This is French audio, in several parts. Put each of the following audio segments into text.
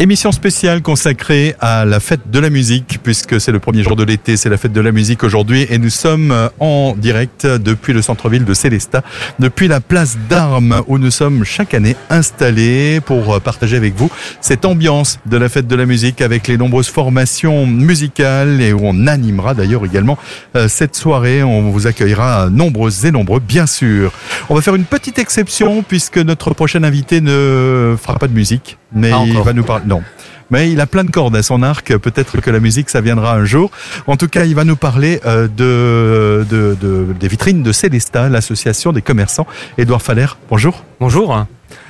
Émission spéciale consacrée à la fête de la musique, puisque c'est le premier jour de l'été, c'est la fête de la musique aujourd'hui, et nous sommes en direct depuis le centre-ville de Célestat, depuis la place d'Armes, où nous sommes chaque année installés pour partager avec vous cette ambiance de la fête de la musique avec les nombreuses formations musicales et où on animera d'ailleurs également euh, cette soirée. On vous accueillera nombreux et nombreux, bien sûr. On va faire une petite exception puisque notre prochain invité ne fera pas de musique, mais il va nous parler non. Mais il a plein de cordes à son arc. Peut-être que la musique, ça viendra un jour. En tout cas, il va nous parler euh, de, de, de, des vitrines de Célesta, l'association des commerçants. Édouard Faller, bonjour. Bonjour.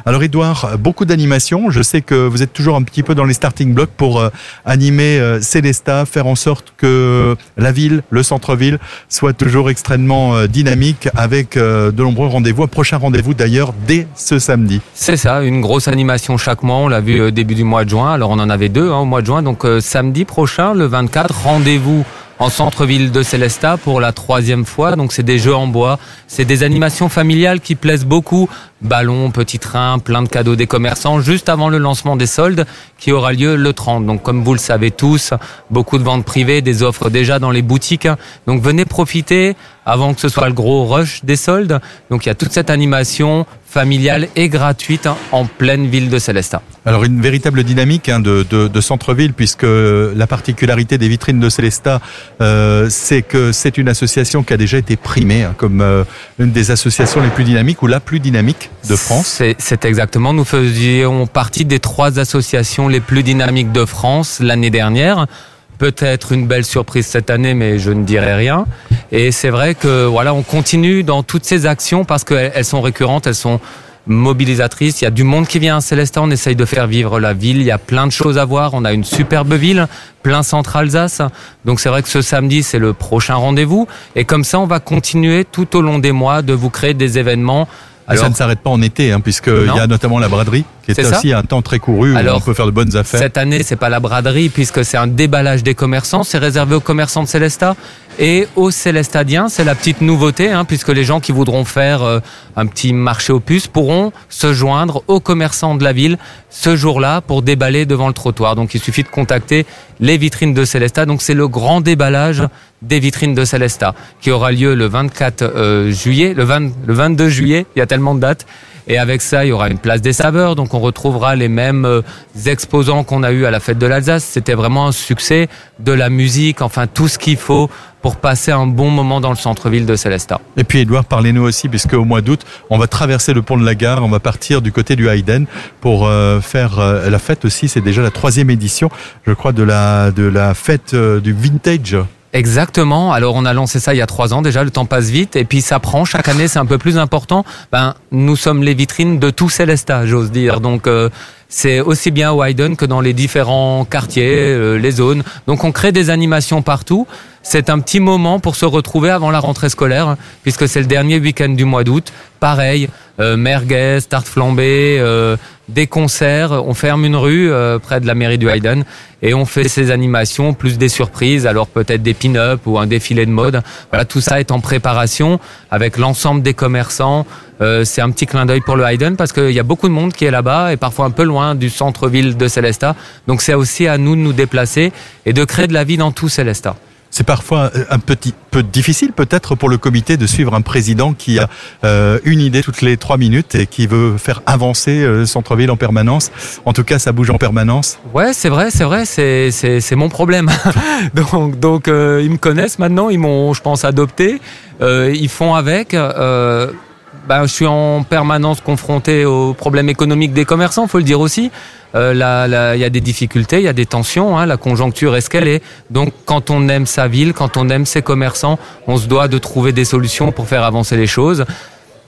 Alors Edouard, beaucoup d'animation. Je sais que vous êtes toujours un petit peu dans les starting blocks pour euh, animer euh, Célesta, faire en sorte que la ville, le centre-ville, soit toujours extrêmement euh, dynamique avec de nombreux rendez-vous. Prochain rendez-vous d'ailleurs dès ce samedi. C'est ça, une grosse animation chaque mois. On l'a vu début du mois de juin. Alors on en avait deux hein, au mois de juin. Donc samedi prochain, le 24, rendez-vous en centre-ville de Célestat pour la troisième fois. Donc c'est des jeux en bois, c'est des animations familiales qui plaisent beaucoup. Ballon, petit train, plein de cadeaux des commerçants juste avant le lancement des soldes qui aura lieu le 30. Donc comme vous le savez tous, beaucoup de ventes privées, des offres déjà dans les boutiques. Donc venez profiter avant que ce soit le gros rush des soldes. Donc il y a toute cette animation familiale et gratuite en pleine ville de Célestat. Alors une véritable dynamique hein, de, de, de centre-ville puisque la particularité des vitrines de Célestat, euh, c'est que c'est une association qui a déjà été primée hein, comme euh, une des associations les plus dynamiques ou la plus dynamique de France. C'est exactement. Nous faisions partie des trois associations les plus dynamiques de France l'année dernière peut-être une belle surprise cette année, mais je ne dirai rien. Et c'est vrai que voilà, on continue dans toutes ces actions parce qu'elles sont récurrentes, elles sont mobilisatrices. Il y a du monde qui vient à Célestin, on essaye de faire vivre la ville. Il y a plein de choses à voir. On a une superbe ville, plein centre Alsace. Donc c'est vrai que ce samedi, c'est le prochain rendez-vous. Et comme ça, on va continuer tout au long des mois de vous créer des événements alors, ça ne s'arrête pas en été, hein, puisqu'il y a notamment la braderie, qui est, aussi un temps très couru où on peut faire de bonnes affaires. Cette année, c'est pas la braderie, puisque c'est un déballage des commerçants. C'est réservé aux commerçants de Célestat et aux Célestadiens. C'est la petite nouveauté, hein, puisque les gens qui voudront faire euh, un petit marché aux puces pourront se joindre aux commerçants de la ville ce jour-là pour déballer devant le trottoir. Donc il suffit de contacter les vitrines de Célestat. Donc c'est le grand déballage des vitrines de Célestat qui aura lieu le 24 euh, juillet, le, 20, le 22 juillet. Il y a tellement de dates. Et avec ça, il y aura une place des saveurs, donc on retrouvera les mêmes euh, exposants qu'on a eu à la fête de l'Alsace. C'était vraiment un succès de la musique, enfin tout ce qu'il faut pour passer un bon moment dans le centre-ville de Célestat. Et puis Edouard, parlez-nous aussi, puisque au mois d'août, on va traverser le pont de la gare, on va partir du côté du Hayden pour euh, faire la fête aussi. C'est déjà la troisième édition, je crois, de la de la fête du vintage. Exactement. Alors on a lancé ça il y a trois ans déjà. Le temps passe vite et puis ça prend. Chaque année, c'est un peu plus important. Ben, nous sommes les vitrines de tout Célestat, j'ose dire. Donc euh, c'est aussi bien au Hayden que dans les différents quartiers, euh, les zones. Donc on crée des animations partout. C'est un petit moment pour se retrouver avant la rentrée scolaire, puisque c'est le dernier week-end du mois d'août. Pareil, euh, merguez, tarte flambée, euh, des concerts. On ferme une rue euh, près de la mairie du Hayden et on fait ces animations, plus des surprises, alors peut-être des pin-up ou un défilé de mode. Voilà, tout ça est en préparation avec l'ensemble des commerçants. Euh, c'est un petit clin d'œil pour le Hayden parce qu'il y a beaucoup de monde qui est là-bas et parfois un peu loin du centre-ville de Célestat. Donc c'est aussi à nous de nous déplacer et de créer de la vie dans tout Célestat. C'est parfois euh, un petit peu difficile peut-être pour le comité de suivre un président qui a euh, une idée toutes les trois minutes et qui veut faire avancer le centre-ville en permanence. En tout cas, ça bouge en permanence. Ouais, c'est vrai, c'est vrai, c'est c'est mon problème. donc donc ils me connaissent maintenant, ils m'ont, je pense, adopté. ils font avec. Ben, je suis en permanence confronté aux problèmes économiques des commerçants, faut le dire aussi. Euh, là, il y a des difficultés, il y a des tensions. Hein, la conjoncture est ce qu'elle est? Donc, quand on aime sa ville, quand on aime ses commerçants, on se doit de trouver des solutions pour faire avancer les choses.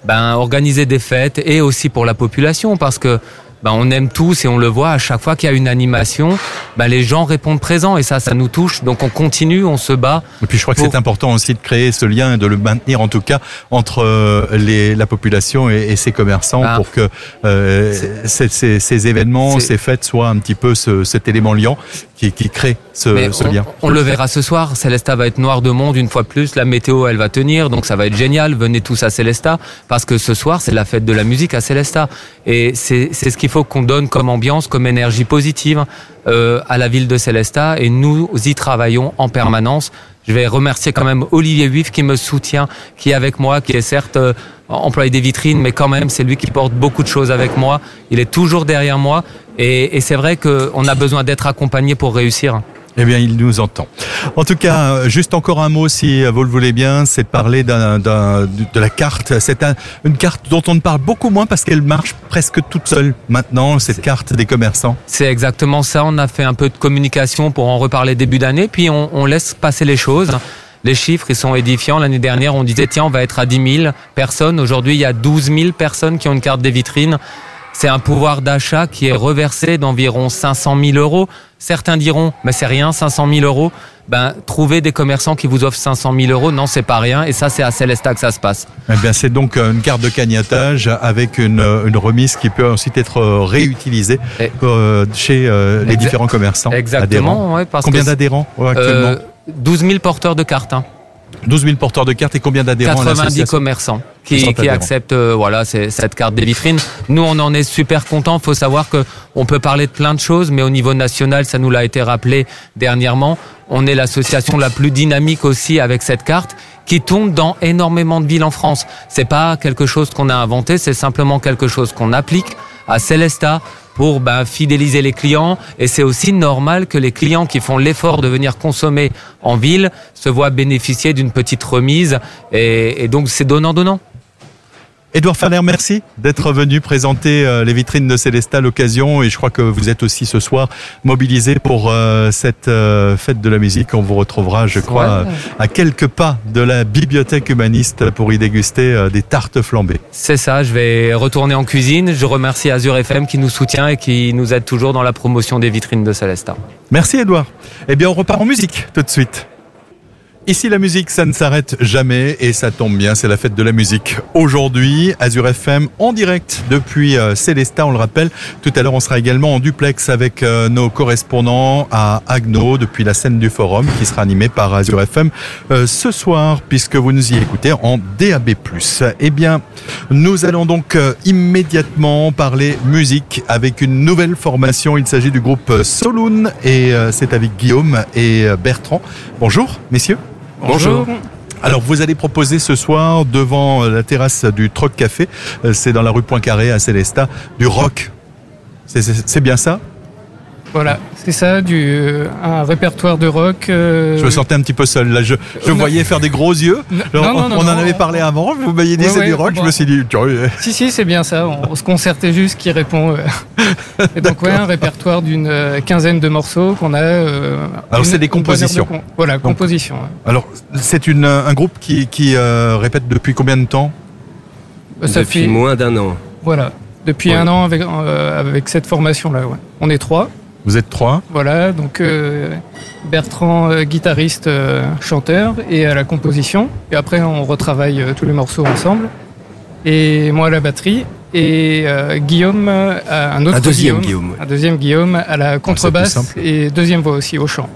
Ben, organiser des fêtes et aussi pour la population, parce que ben, on aime tous et on le voit à chaque fois qu'il y a une animation, ben, les gens répondent présents et ça, ça nous touche. Donc on continue, on se bat. Et puis je crois que c'est important aussi de créer ce lien et de le maintenir en tout cas entre euh, les, la population et, et ses commerçants ben, pour que euh, ces, ces, ces, événements, ces fêtes soient un petit peu ce, cet élément liant qui, qui crée ce, ce on, lien. on le verra ce soir. Célesta va être noir de monde une fois plus. La météo, elle va tenir, donc ça va être génial. Venez tous à Célesta parce que ce soir, c'est la fête de la musique à Célesta. Et c'est c'est ce qu'il faut qu'on donne comme ambiance, comme énergie positive euh, à la ville de Célesta. Et nous y travaillons en permanence. Je vais remercier quand même Olivier Huif qui me soutient, qui est avec moi, qui est certes euh, employé des vitrines, mais quand même, c'est lui qui porte beaucoup de choses avec moi. Il est toujours derrière moi. Et, et c'est vrai qu'on a besoin d'être accompagné pour réussir. Eh bien, il nous entend. En tout cas, juste encore un mot, si vous le voulez bien, c'est de parler de la carte. C'est un- une carte dont on ne parle beaucoup moins parce qu'elle marche presque toute seule maintenant, cette carte des commerçants. C'est exactement ça. On a fait un peu de communication pour en reparler début d'année, puis on, on laisse passer les choses. Les chiffres, ils sont édifiants. L'année dernière, on disait, tiens, on va être à 10 000 personnes. Aujourd'hui, il y a 12 000 personnes qui ont une carte des vitrines. C'est un pouvoir d'achat qui est reversé d'environ 500 000 euros. Certains diront, mais c'est rien, 500 000 euros. Ben, trouver des commerçants qui vous offrent 500 000 euros, non, c'est pas rien. Et ça, c'est à Célesta que ça se passe. Eh bien, c'est donc euh, une carte de cagnotage avec une, euh, une remise qui peut ensuite être euh, réutilisée Et- euh, chez euh, les différents commerçants. adhérents. Exactement, ouais, parce Combien d'adhérents actuellement euh, 12 000 porteurs de cartes. Hein. 12 000 porteurs de cartes et combien d'adhérents à 90 l'association commerçants Qui acceptent euh, voilà cette carte des vitrines. Nous on en est super contents. Faut savoir que on peut parler de plein de choses, mais au niveau national, ça nous l'a été rappelé dernièrement. On est l'association la plus dynamique aussi avec cette carte qui tourne dans énormément de villes en France. C'est pas quelque chose qu'on a inventé, c'est simplement quelque chose qu'on applique à Célesta pour ben, fidéliser les clients. Et c'est aussi normal que les clients qui font l'effort de venir consommer en ville se voient bénéficier d'une petite remise. Et, et donc c'est donnant-donnant. Edouard Ferner, merci d'être venu présenter euh, les vitrines de Célestat à l'occasion et je crois que vous êtes aussi ce soir mobilisé pour euh, cette euh, fête de la musique. On vous retrouvera, je crois, Ouais. à quelques pas de la bibliothèque humaniste pour y déguster des tartes flambées. C'est ça, je vais retourner en cuisine. Je remercie Azure FM qui nous soutient et qui nous aide toujours dans la promotion des vitrines de Célesta. Merci Edouard. Eh bien, on repart en musique tout de suite. Ici, la musique, ça ne s'arrête jamais et ça tombe bien, c'est la fête de la musique. Aujourd'hui, Azure FM en direct depuis euh, Célestat, on le rappelle. Tout à l'heure, on sera également en duplex avec euh, nos correspondants à Agno depuis la scène du forum qui sera animée par Azure FM euh, ce soir puisque vous nous y écoutez en DAB+. Eh bien, nous allons donc immédiatement parler musique avec une nouvelle formation. Il s'agit du groupe Soloon et c'est avec Guillaume et Bertrand. Bonjour, messieurs. Bonjour. Alors, vous allez proposer ce soir devant euh, la terrasse du Troc Café, euh, c'est dans la rue Poincaré à Célestat, du rock. C'est- bien ça? Voilà, c'est ça, du, euh, un répertoire de rock. euh, Je me sentais un petit peu seul là. Je, je voyais faire des gros yeux. Non, Alors, non, non, on en non, avait parlé avant. Vous m'aviez dit Ouais, c'est du rock. Je me suis dit, tiens, euh, Si, si, c'est bien ça. On, on se concertait juste qui répond. euh. Et donc, ouais, un répertoire d'une euh, quinzaine de morceaux qu'on a. euh, Alors, c'est des de compositions. Voilà, composition. ouais. Alors, c'est une, un groupe qui, qui euh, répète depuis combien de temps? Ça Depuis fait. moins d'un an. Voilà. Depuis Ouais. un an avec, euh, avec cette formation-là. Ouais. On est trois. Vous êtes trois. Voilà, donc euh, Bertrand, euh, guitariste, euh, chanteur, et à la composition. Et après, on retravaille euh, tous les morceaux ensemble. Et moi à la batterie. Et euh, Guillaume, euh, un autre Un deuxième Guillaume, ouais. Un deuxième Guillaume à la contrebasse simple. et deuxième voix aussi au chant.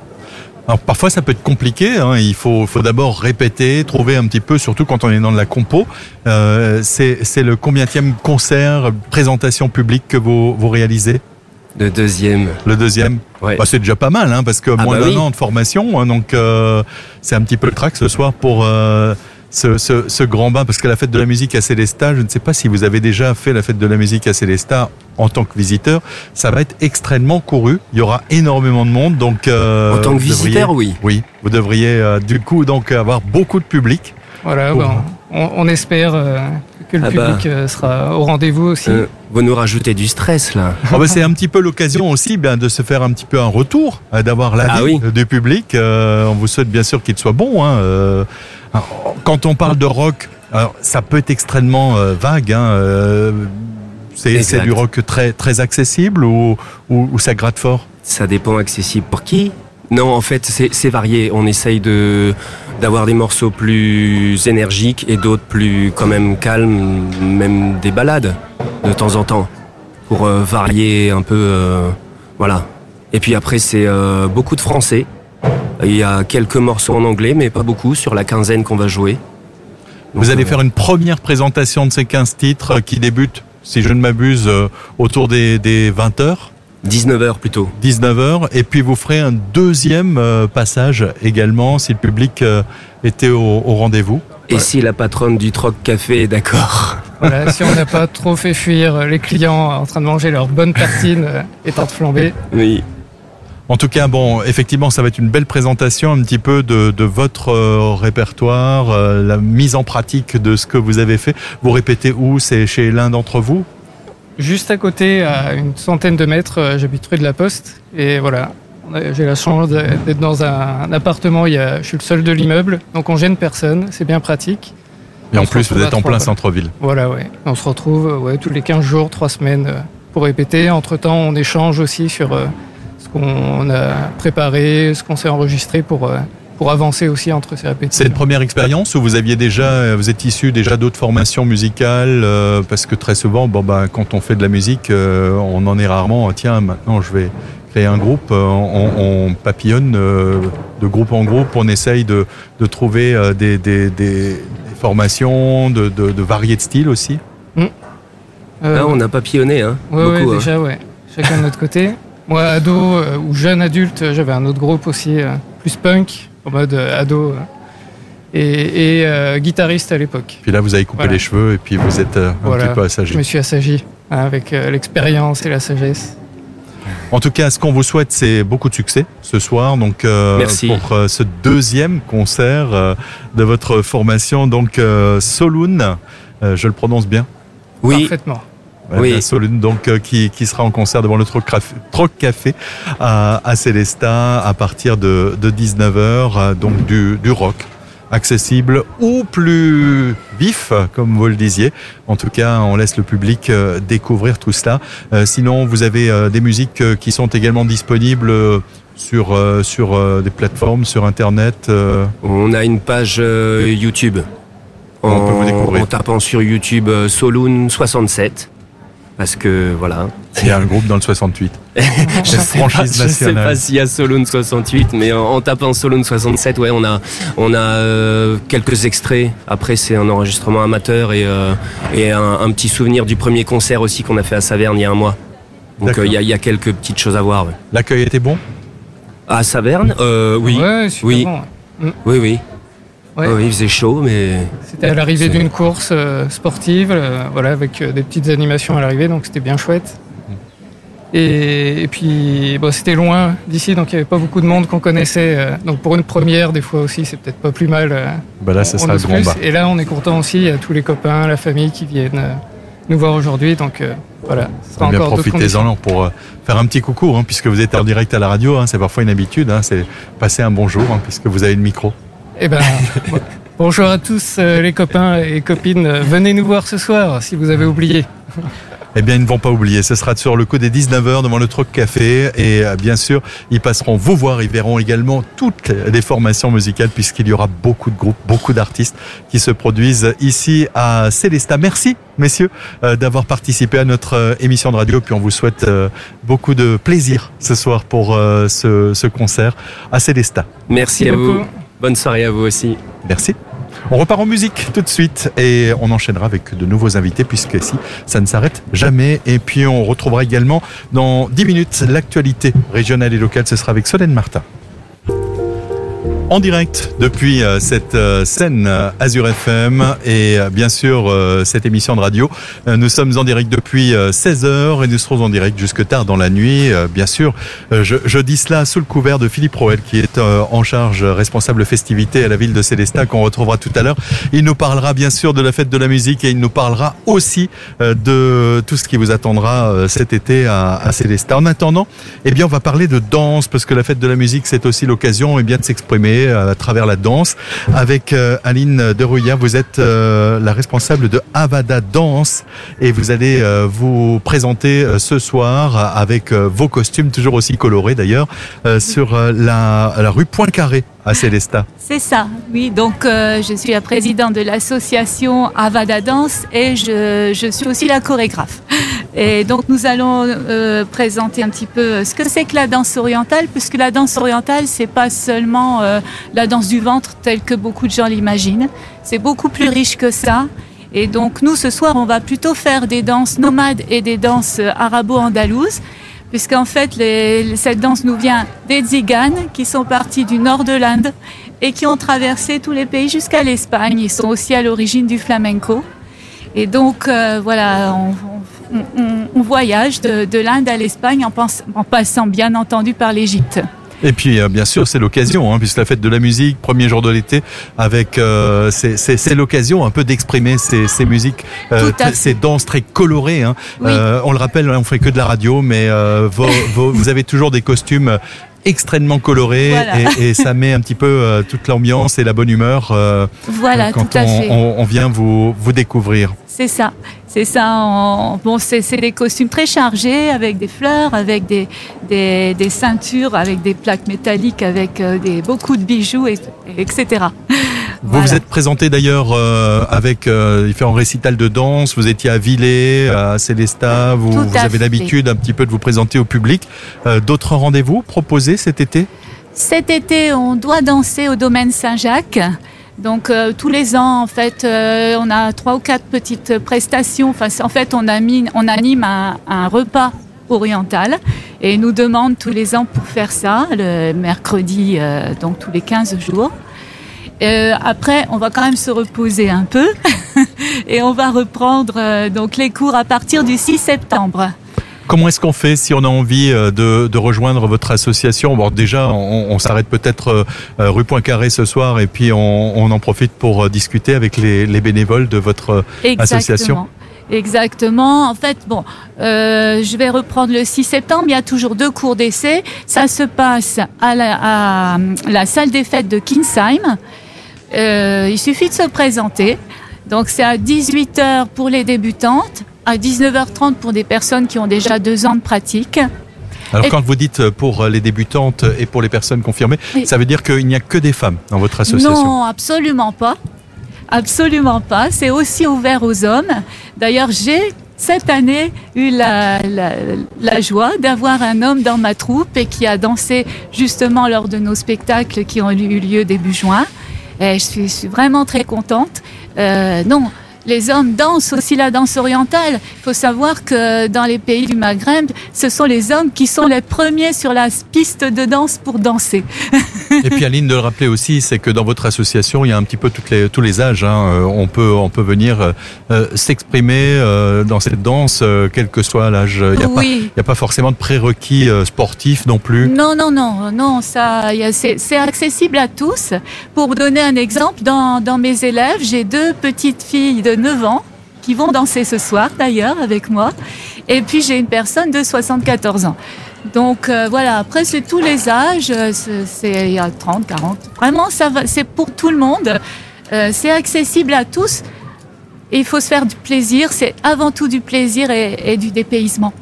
Alors parfois ça peut être compliqué, hein. il faut, faut d'abord répéter, trouver un petit peu, surtout quand on est dans de la compo. Euh, c'est c'est le combienième concert, présentation publique que vous, vous réalisez? Le deuxième. Le deuxième Ouais. bah, C'est déjà pas mal, hein, parce que moins bah d'un oui. an de formation, hein, donc euh, c'est un petit peu le track ce soir pour euh, ce, ce, ce grand bain, parce que la fête de la musique à Célestat, je ne sais pas si vous avez déjà fait la fête de la musique à Célestat en tant que visiteur, ça va être extrêmement couru, il y aura énormément de monde, donc... euh, en tant que devriez- visiteur, oui. oui, vous devriez euh, du coup donc avoir beaucoup de public. Voilà, Pour- bon, on, on espère euh, que le Ah bah. public euh, sera au rendez-vous aussi. Euh, vous nous rajoutez du stress là. Ah bah, c'est un petit peu l'occasion aussi ben, de se faire un petit peu un retour, euh, d'avoir l'avis Ah oui. du public. Euh, on vous souhaite bien sûr qu'il soit bon. Hein, euh. Quand on parle de rock, alors, ça peut être extrêmement euh, vague. Hein, euh, c'est du rock très très accessible ou, ou, ou ça gratte fort? Ça dépend accessible pour qui Non, en fait, c'est varié. On essaye de d'avoir des morceaux plus énergiques et d'autres plus quand même calmes, même des balades de temps en temps, pour euh, varier un peu, euh, voilà. Et puis après, c'est euh, beaucoup de français. Il y a quelques morceaux en anglais, mais pas beaucoup sur la quinzaine qu'on va jouer. Vous allez faire une première présentation de ces 15 titres qui débutent, si je ne m'abuse, autour des, des 20 heures. 19h plutôt. 19h et puis vous ferez un deuxième euh, passage également si le public euh, était au, au rendez-vous. Et si la patronne du Troc Café est d'accord Voilà, si on n'a pas trop fait fuir les clients en train de manger leur bonne tartine euh, et tarte flambée. Oui. En tout cas, bon, effectivement, ça va être une belle présentation un petit peu de, de votre euh, répertoire, euh, la mise en pratique de ce que vous avez fait. Vous répétez où? C'est chez l'un d'entre vous? Juste à côté, à une centaine de mètres, euh, j'habite rue de la Poste. Et voilà, a- j'ai la chance d'être dans un, appartement. Il y a, je suis le seul de l'immeuble, donc on gêne personne. C'est bien pratique. Et en On plus, vous êtes en plein centre-ville. Voilà, ouais. On se retrouve euh, ouais, tous les 15 jours, 3 semaines euh, pour répéter. Entre-temps, on échange aussi sur euh, ce qu'on a préparé, ce qu'on s'est enregistré pour, euh, pour avancer aussi entre ces C'est répétitions. une première expérience où vous aviez déjà, vous êtes issu déjà d'autres formations musicales euh, parce que très souvent, bon bah quand on fait de la musique, euh, on en est rarement. Tiens, maintenant je vais créer un groupe. euh, on, on papillonne euh, de groupe en groupe. On essaye de, de trouver euh, des, des, des- des formations, de, de, de varier de styles aussi. Euh, Ah, on a papillonné, hein Ouais, Beaucoup, ouais, hein. déjà, ouais. Chacun de notre côté. Moi, ado euh, ou jeune adulte, j'avais un autre groupe aussi, euh, plus punk, en mode euh, ado. euh, et et, euh, guitariste à l'époque. Puis là, vous avez coupé Voilà. les cheveux et puis vous êtes euh, un Voilà. petit peu Je assagi. me suis assagi hein, avec euh, l'expérience et la sagesse. En tout cas, ce qu'on vous souhaite, c'est beaucoup de succès ce soir. Donc, euh, Merci. pour euh, ce deuxième concert euh, de votre formation, donc euh, Soloon, euh, je le prononce bien? Oui, Parfaitement. Oui. donc euh, qui, qui sera en concert devant le Troc Café, Troc Café à, à Célestat à partir de, de 19h, donc du, du rock accessible ou plus vif, comme vous le disiez. En tout cas, on laisse le public euh, découvrir tout cela. Euh, sinon, vous avez euh, des musiques euh, qui sont également disponibles euh, sur, euh, sur euh, des plateformes, sur Internet. euh, on a une page euh, YouTube. On peut vous découvrir. En tapant sur YouTube euh, Soloon 67. Parce que voilà. Il y a un groupe dans le 68. Je sais, pas, franchise je sais pas s'il y a Soloon 68, mais en, en tapant Soloon 67, ouais, on a, on a euh, quelques extraits. Après, c'est un enregistrement amateur et, euh, et un, un petit souvenir du premier concert aussi qu'on a fait à Saverne il y a un mois. Donc euh, il y, a, il y a quelques petites choses à voir. ouais. L'accueil était bon? À Saverne, euh, oui, Ouais, super Oui. bon. oui, oui. Ouais. Oui, il faisait chaud, mais C'était à l'arrivée d'une course euh, sportive, euh, voilà, avec euh, des petites animations à l'arrivée, donc c'était bien chouette. Et, et puis, bon, c'était loin d'ici, donc il n'y avait pas beaucoup de monde qu'on connaissait. euh, donc pour une première, des fois aussi, c'est peut-être pas plus mal. euh, bah Là, ce on sera le grand bas. Et là, on est content aussi, il y a tous les copains, la famille qui viennent euh, nous voir aujourd'hui, donc euh, voilà. Eh bien, profitez-en pour euh, faire un petit coucou, hein, puisque vous êtes en direct à la radio. hein, c'est parfois une habitude. hein, c'est passer un bonjour, hein, puisque vous avez le micro. Eh ben, bon- bonjour à tous euh, les copains et copines. Venez nous voir ce soir si vous avez oublié. Eh bien, ils ne vont pas oublier. Ce sera sur le coup des 19h devant le Troc Café. Et euh, bien sûr, ils passeront vous voir. Ils verront également toutes les formations musicales, puisqu'il y aura beaucoup de groupes, beaucoup d'artistes qui se produisent ici à Célestat. Merci, messieurs, euh, d'avoir participé à notre émission de radio. Puis on vous souhaite beaucoup de plaisir ce soir pour ce, ce concert à Célestat. merci, Merci à vous. beaucoup. Bonne soirée à vous aussi. Merci. On repart en musique tout de suite et on enchaînera avec de nouveaux invités puisque ici ça ne s'arrête jamais. Et puis on retrouvera également dans 10 minutes l'actualité régionale et locale. Ce sera avec Solène Martin. En direct depuis euh, cette euh, scène euh, Azure FM et bien sûr cette émission de radio. Nous sommes en direct depuis 16h et nous serons en direct jusque tard dans la nuit. Bien sûr, je, je dis cela sous le couvert de Philippe Roel qui est en charge responsable festivité à la ville de Célestat qu'on retrouvera tout à l'heure. Il nous parlera bien sûr de la fête de la musique et il nous parlera aussi de tout ce qui vous attendra cet été à, à Célestat. En attendant, eh bien on va parler de danse parce que la fête de la musique c'est aussi l'occasion eh bien de s'exprimer à travers la danse. Avec euh, Aline Derouillard, vous êtes euh, la responsable de Avada Danse et vous allez euh, vous présenter ce soir avec vos costumes toujours aussi colorés d'ailleurs sur la, la rue Poincaré à Célesta. C'est ça, oui. Donc, euh, je suis la présidente de l'association Avada Danse et je, suis aussi la chorégraphe. Et donc, nous allons euh, présenter un petit peu ce que c'est que la danse orientale, puisque la danse orientale, c'est pas seulement euh, la danse du ventre telle que beaucoup de gens l'imaginent. C'est beaucoup plus riche que ça. Et donc, nous, ce soir, on va plutôt faire des danses nomades et des danses arabo-andalouses puisqu'en fait, cette danse nous vient des Tziganes qui sont partis du nord de l'Inde et qui ont traversé tous les pays jusqu'à l'Espagne. Ils sont aussi à l'origine du flamenco. Et donc, euh, voilà, on, voyage de, de l'Inde à l'Espagne en passant bien entendu par l'Égypte. Et puis, euh, bien sûr, c'est l'occasion, hein, puisque la fête de la musique, premier jour de l'été, avec euh, c'est l'occasion un peu d'exprimer ces, ces musiques, euh, ces danses très colorées. Hein. Oui. Euh, on le rappelle, on fait que de la radio, mais euh, vos, vos, vous avez toujours des costumes extrêmement colorés Voilà. et, et ça met un petit peu euh, toute l'ambiance et la bonne humeur euh, Voilà, quand tout à on, fait. on, on vient vous, vous découvrir. C'est ça, c'est ça. Bon, c'est des costumes très chargés avec des fleurs, avec des, des, des ceintures, avec des plaques métalliques, avec euh, des, beaucoup de bijoux, et, etc. Vous Voilà. vous êtes présenté d'ailleurs euh, avec euh, différents récitals de danse. Vous étiez à Villers, à Célestat. Vous, avez l'habitude un petit peu de vous présenter au public. Euh, D'autres rendez-vous proposés cet été? Cet été, on doit danser au domaine Saint-Jacques. Donc euh, tous les ans, en fait, euh, on a trois ou quatre petites prestations. En fait, on, anime un, repas oriental et nous demandent tous les ans pour faire ça, le mercredi, euh, donc tous les 15 jours. Après, on va quand même se reposer un peu et on va reprendre donc les cours à partir du 6 septembre. Comment est-ce qu'on fait si on a envie euh, de, de rejoindre votre association? Bon, déjà, on, on s'arrête peut-être euh, euh, rue Poincaré ce soir et puis on, on en profite pour discuter avec les, les bénévoles de votre association. Exactement. En fait, bon, euh, je vais reprendre le 6 septembre. Il y a toujours deux cours d'essai. Ça se passe à la, à la salle des fêtes de Kinsheim. Euh, il suffit de se présenter. Donc c'est à 18h pour les débutantes, à 19h30 pour des personnes qui ont déjà deux ans de pratique. Alors Et- quand vous dites euh, pour les débutantes et pour les personnes confirmées, ça veut dire qu'il n'y a que des femmes dans votre association? Non, absolument pas. Absolument pas. C'est aussi ouvert aux hommes. D'ailleurs, j'ai cette année eu la, la, la joie d'avoir un homme dans ma troupe et qui a dansé justement lors de nos spectacles qui ont eu lieu début juin. Et je suis, je suis vraiment très contente. Euh, non, les hommes dansent aussi la danse orientale. Il faut savoir que dans les pays du Maghreb, ce sont les hommes qui sont les premiers sur la piste de danse pour danser. Et puis Aline de le rappeler aussi, c'est que dans votre association, il y a un petit peu toutes les, tous les âges. hein. Euh, On peut on peut venir euh, euh, s'exprimer euh, dans cette danse, euh, quel que soit l'âge. Il n'y a, pas- oui. a pas forcément de prérequis euh, sportifs non plus. Non, non, non, non, ça, y a- c'est c'est accessible à tous. Pour donner un exemple, dans, dans mes élèves, j'ai deux petites filles de 9 ans qui vont danser ce soir d'ailleurs avec moi. Et puis j'ai une personne de 74 ans. Donc euh, voilà, après c'est tous les âges, euh, c'est il y a 30, 40. Vraiment, ça c'est pour tout le monde. Euh, c'est accessible à tous. Et il faut se faire du plaisir. C'est avant tout du plaisir et, et du dépaysement.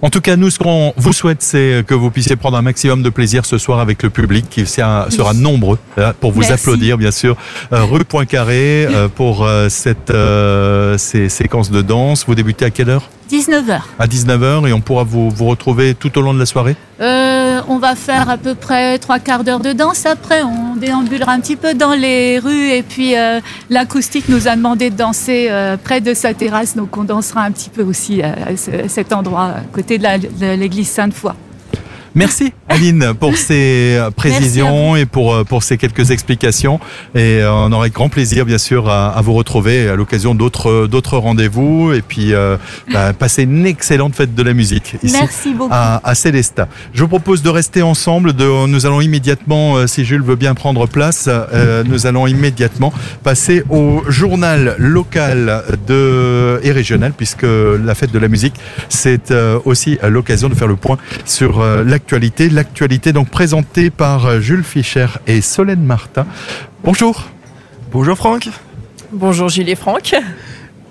En tout cas, nous, ce qu'on vous souhaite, c'est que vous puissiez prendre un maximum de plaisir ce soir avec le public qui sera, sera nombreux euh, pour vous Merci. applaudir, bien sûr. Euh, rue Poincaré euh, pour euh, cette ces séquences de danse. Vous débutez à quelle heure? 19h. À 19h et on pourra vous, vous retrouver tout au long de la soirée Euh, on va faire à peu près trois quarts d'heure de danse. Après, on déambulera un petit peu dans les rues et puis euh, l'acoustique nous a demandé de danser euh, près de sa terrasse, donc on dansera un petit peu aussi à ce- à cet endroit, à côté de l'église Sainte-Foy. Merci Aline pour ces euh, précisions et pour, euh, pour ces quelques explications. Et euh, on aurait grand plaisir bien sûr à, à vous retrouver à l'occasion d'autres d'autres rendez-vous et puis euh, bah, passer une excellente fête de la musique ici Merci beaucoup. à, à Célestat. Je vous propose de rester ensemble. De, nous allons immédiatement, si Jules veut bien prendre place, euh, nous allons immédiatement passer au journal local de, et régional, puisque la fête de la musique, c'est aussi l'occasion de faire le point sur euh, l'actualité. L'actualité donc présentée par euh, Jules Fischer et Solène Martin. Bonjour. Bonjour Franck. Bonjour Gilles et Franck.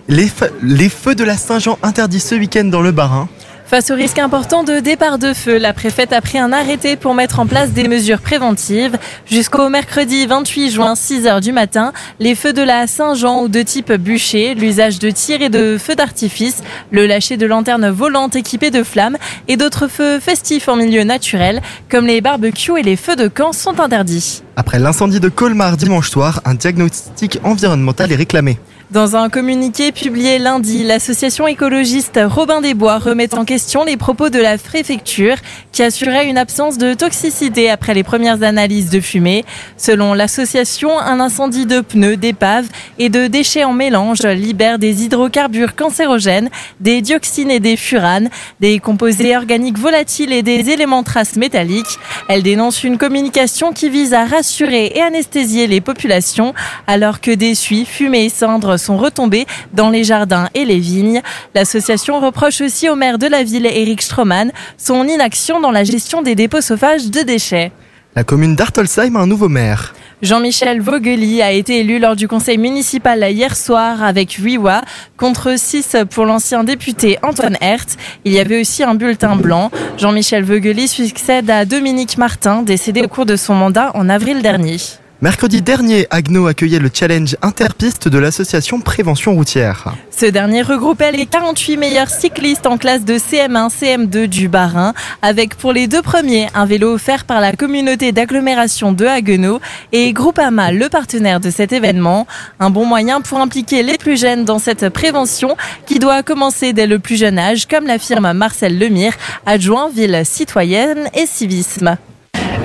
Les, fe- les feux de la Saint-Jean interdits ce week-end dans le Bas-Rhin. Face au risque important de départ de feu, la préfète a pris un arrêté pour mettre en place des mesures préventives. Jusqu'au mercredi 28 juin, 6 h du matin, les feux de la Saint-Jean ou de type bûcher, l'usage de tirs et de feux d'artifice, le lâcher de lanternes volantes équipées de flammes et d'autres feux festifs en milieu naturel, comme les barbecues et les feux de camp, sont interdits. Après l'incendie de Colmar dimanche soir, un diagnostic environnemental est réclamé. Dans un communiqué publié lundi, l'association écologiste Robin des Bois remet en question les propos de la préfecture qui assurait une absence de toxicité après les premières analyses de fumée. Selon l'association, un incendie de pneus, d'épaves et de déchets en mélange libère des hydrocarbures cancérogènes, des dioxines et des furanes, des composés organiques volatiles et des éléments traces métalliques. Elle dénonce une communication qui vise à rassurer et anesthésier les populations alors que des suies, fumées et cendres sont retombés dans les jardins et les vignes. L'association reproche aussi au maire de la ville, Eric Stroman, son inaction dans la gestion des dépôts sauvages de déchets. La commune d'Artolsheim a un nouveau maire. Jean-Michel Vogeli a été élu lors du conseil municipal hier soir avec 8 voix contre 6 pour l'ancien député Antoine Hertz. Il y avait aussi un bulletin blanc. Jean-Michel Vogeli succède à Dominique Martin, décédé au cours de son mandat en avril dernier. Mercredi dernier, Agno accueillait le challenge interpiste de l'association Prévention Routière. Ce dernier regroupait les 48 meilleurs cyclistes en classe de CM1, CM2 du Barin, avec pour les deux premiers un vélo offert par la communauté d'agglomération de Haguenau et Groupama, le partenaire de cet événement. Un bon moyen pour impliquer les plus jeunes dans cette prévention qui doit commencer dès le plus jeune âge, comme l'affirme Marcel Lemire, adjoint ville citoyenne et civisme.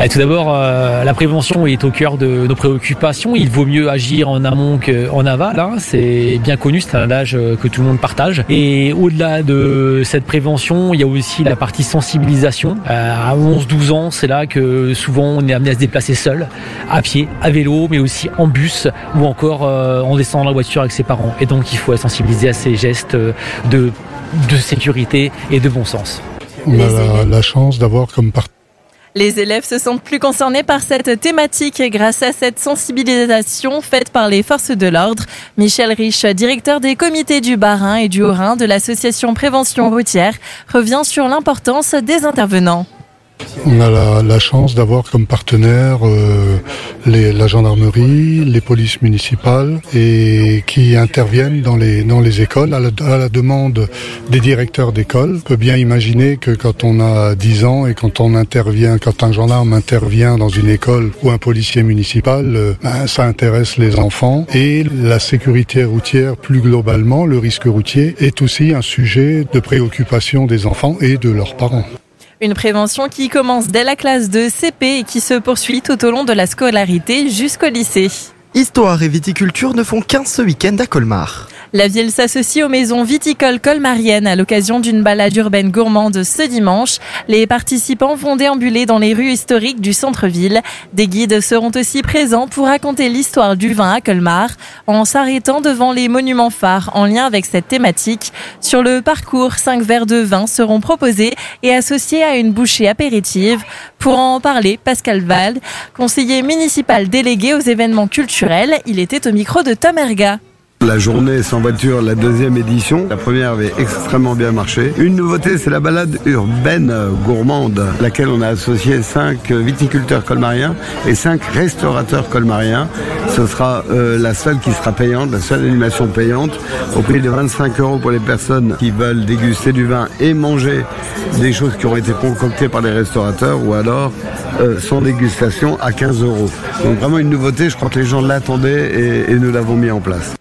Eh, tout d'abord, euh, la prévention est au cœur de nos préoccupations. Il vaut mieux agir en amont qu'en aval. Hein. C'est bien connu, c'est un âge euh, que tout le monde partage. Et au-delà de cette prévention, il y a aussi la partie sensibilisation. Euh, à 11-12 ans, c'est là que souvent on est amené à se déplacer seul, à pied, à vélo, mais aussi en bus ou encore en descendant la voiture avec ses parents. Et donc il faut sensibiliser à ces gestes de, de sécurité et de bon sens. On a la, la chance d'avoir comme partenaire les élèves se sentent plus concernés par cette thématique grâce à cette sensibilisation faite par les forces de l'ordre. Michel Rich, directeur des comités du Bas-Rhin et du Haut-Rhin de l'association Prévention routière, revient sur l'importance des intervenants. On a la, chance d'avoir comme partenaire euh, la gendarmerie, les polices municipales et qui interviennent dans les, dans les écoles à la, à la demande des directeurs d'école. On peut bien imaginer que quand on a 10 ans et quand on intervient, quand un gendarme intervient dans une école ou un policier municipal, euh, ben, ça intéresse les enfants et la sécurité routière plus globalement, le risque routier est aussi un sujet de préoccupation des enfants et de leurs parents. Une prévention qui commence dès la classe de CP et qui se poursuit tout au long de la scolarité jusqu'au lycée. Histoire et viticulture ne font qu'un ce week-end à Colmar. La ville s'associe aux maisons viticoles colmariennes à l'occasion d'une balade urbaine gourmande ce dimanche. Les participants vont déambuler dans les rues historiques du centre-ville. Des guides seront aussi présents pour raconter l'histoire du vin à Colmar en s'arrêtant devant les monuments phares en lien avec cette thématique. Sur le parcours, cinq verres de vin seront proposés et associés à une bouchée apéritive. Pour en parler, Pascal Val, conseiller municipal délégué aux événements culturels, il était au micro de Tom Erga. La journée sans voiture, la deuxième édition. La première avait extrêmement bien marché. Une nouveauté, c'est la balade urbaine gourmande, laquelle on a associé cinq viticulteurs colmariens et cinq restaurateurs colmariens. Ce sera euh, la seule qui sera payante, la seule animation payante, au prix de 25 euros pour les personnes qui veulent déguster du vin et manger des choses qui ont été concoctées par les restaurateurs ou alors euh, sans dégustation à 15 euros. Donc vraiment une nouveauté, je crois que les gens l'attendaient et, et nous l'avons mis en place.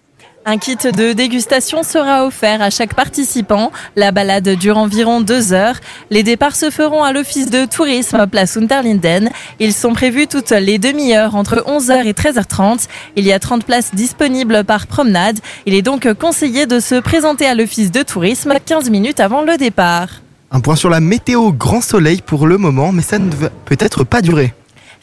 Un kit de dégustation sera offert à chaque participant. La balade dure environ deux heures. Les départs se feront à l'office de tourisme place Unterlinden. Ils sont prévus toutes les demi-heures entre 11h et 13h30. Il y a 30 places disponibles par promenade. Il est donc conseillé de se présenter à l'office de tourisme 15 minutes avant le départ. Un point sur la météo, grand soleil pour le moment, mais ça ne va peut-être pas durer.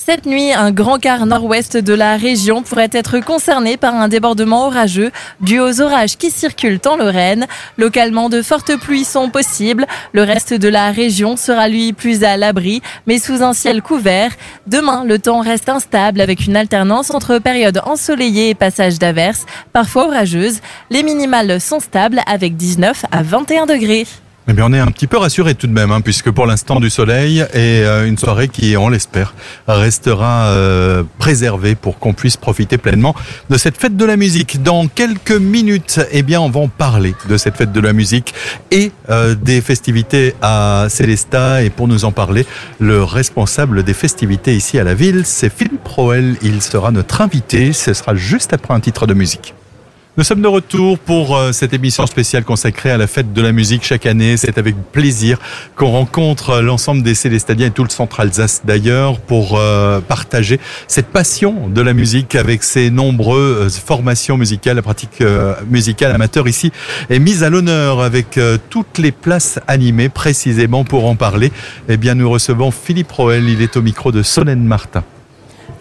Cette nuit, un grand quart nord-ouest de la région pourrait être concerné par un débordement orageux dû aux orages qui circulent en Lorraine. Localement, de fortes pluies sont possibles. Le reste de la région sera lui plus à l'abri, mais sous un ciel couvert. Demain, le temps reste instable avec une alternance entre périodes ensoleillées et passages d'averses, parfois orageuses. Les minimales sont stables avec 19 à 21 degrés. Eh bien, on est un petit peu rassuré tout de même, hein, puisque pour l'instant du soleil et euh, une soirée qui, on l'espère, restera euh, préservée pour qu'on puisse profiter pleinement de cette fête de la musique. Dans quelques minutes, eh bien, on va en parler de cette fête de la musique et euh, des festivités à Célestat. Et pour nous en parler, le responsable des festivités ici à la ville, c'est Philippe Roel. Il sera notre invité. Ce sera juste après un titre de musique. Nous sommes de retour pour euh, cette émission spéciale consacrée à la fête de la musique chaque année. C'est avec plaisir qu'on rencontre l'ensemble des Célestadiens et tout le centre Alsace d'ailleurs pour euh, partager cette passion de la musique avec ces nombreuses formations musicales, la pratique euh, musicale amateur ici est mise à l'honneur avec toutes les places animées précisément pour en parler. Eh bien, nous recevons Philippe Roel. Il est au micro de Solène Martin.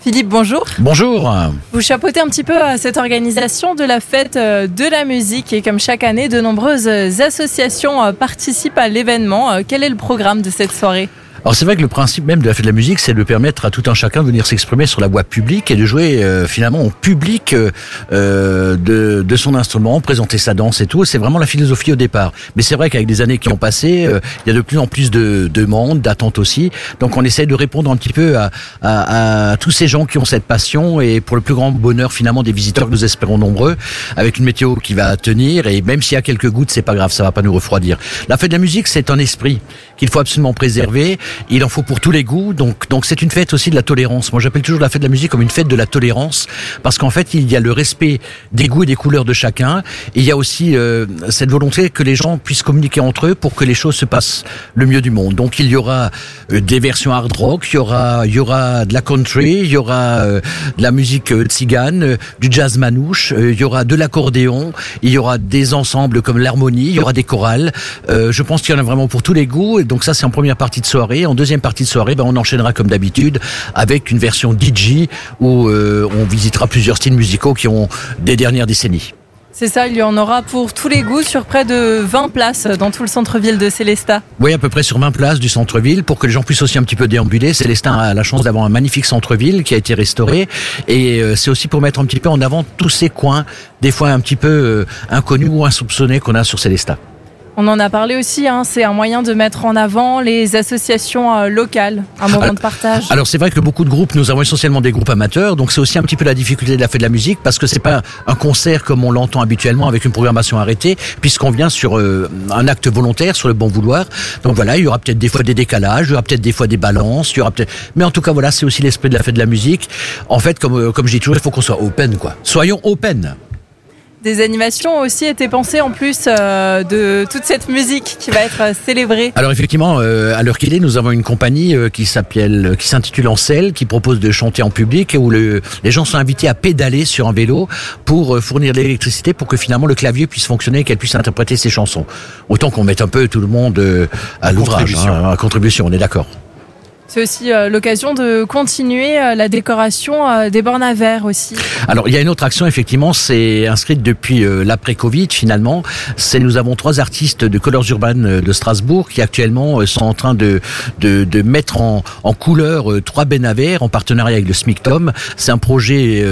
Philippe, bonjour. Bonjour. Vous chapeautez un petit peu euh, cette organisation de la fête euh, de la musique et comme chaque année, de nombreuses associations euh, participent à l'événement. Quel est le programme de cette soirée? Alors c'est vrai que le principe même de la fête de la musique, c'est de permettre à tout un chacun de venir s'exprimer sur la voie publique et de jouer euh, finalement au public euh, de, de, son instrument, présenter sa danse et tout. C'est vraiment la philosophie au départ. Mais c'est vrai qu'avec des années qui ont passé, euh, il y a de plus en plus de demandes, d'attentes aussi. Donc on essaye de répondre un petit peu à, à, à, tous ces gens qui ont cette passion et pour le plus grand bonheur finalement des visiteurs que nous espérons nombreux, avec une météo qui va tenir et même s'il y a quelques gouttes, c'est pas grave, ça va pas nous refroidir. La fête de la musique, c'est un esprit qu'il faut absolument préserver. Il en faut pour tous les goûts. Donc, donc c'est une fête aussi de la tolérance. Moi, j'appelle toujours la fête de la musique comme une fête de la tolérance parce qu'en fait, il y a le respect des goûts et des couleurs de chacun. Il y a aussi euh, cette volonté que les gens puissent communiquer entre eux pour que les choses se passent le mieux du monde. Donc, il y aura euh, des versions hard rock, il y aura, il y aura de la country, il y aura euh, de la musique tzigane, du jazz manouche, il y aura de l'accordéon, il y aura des ensembles comme l'harmonie, il y aura des chorales. je pense qu'il y en a vraiment pour tous les goûts. Donc ça, c'est en première partie de soirée. En deuxième partie de soirée, ben, on enchaînera comme d'habitude avec une version DJ où euh, on visitera plusieurs styles musicaux qui ont des dernières décennies. C'est ça, il y en aura pour tous les goûts sur près de 20 places dans tout le centre-ville de Célestat. Oui, à peu près sur 20 places du centre-ville pour que les gens puissent aussi un petit peu déambuler. Célestin a la chance d'avoir un magnifique centre-ville qui a été restauré et euh, c'est aussi pour mettre un petit peu en avant tous ces coins, des fois un petit peu euh, inconnus ou insoupçonnés qu'on a sur Célestat. On en a parlé aussi, hein, c'est un moyen de mettre en avant les associations euh, locales, un moment de partage. Alors c'est vrai que beaucoup de groupes, nous avons essentiellement des groupes amateurs, donc c'est aussi un petit peu la difficulté de la fête de la musique, parce que c'est pas un concert comme on l'entend habituellement avec une programmation arrêtée, puisqu'on vient sur euh, un acte volontaire, sur le bon vouloir. Donc voilà, il y aura peut-être des fois des décalages, il y aura peut-être des fois des balances, il y aura peut-être... Mais en tout cas voilà, c'est aussi l'esprit de la fête de la musique. En fait, comme, euh, comme je dis toujours, il faut qu'on soit open, quoi. Soyons open. Des animations ont aussi été pensées en plus euh, de toute cette musique qui va être célébrée. Alors effectivement, euh, à l'heure qu'il est, nous avons une compagnie euh, qui s'appelle, qui s'intitule Ancel, qui propose de chanter en public et où le, les gens sont invités à pédaler sur un vélo pour fournir de l'électricité pour que finalement le clavier puisse fonctionner et qu'elle puisse interpréter ses chansons. Autant qu'on mette un peu tout le monde à l'ouvrage, hein, à contribution, on est d'accord. C'est aussi euh, l'occasion de continuer euh, la décoration euh, des bornes à verre aussi. Alors il y a une autre action effectivement, c'est inscrite depuis l'après-Covid finalement. C'est nous avons trois artistes de Colors Urban de Strasbourg qui actuellement sont en train de de, mettre en, en couleur trois bennes à verre en partenariat avec le SMICTOM. C'est un projet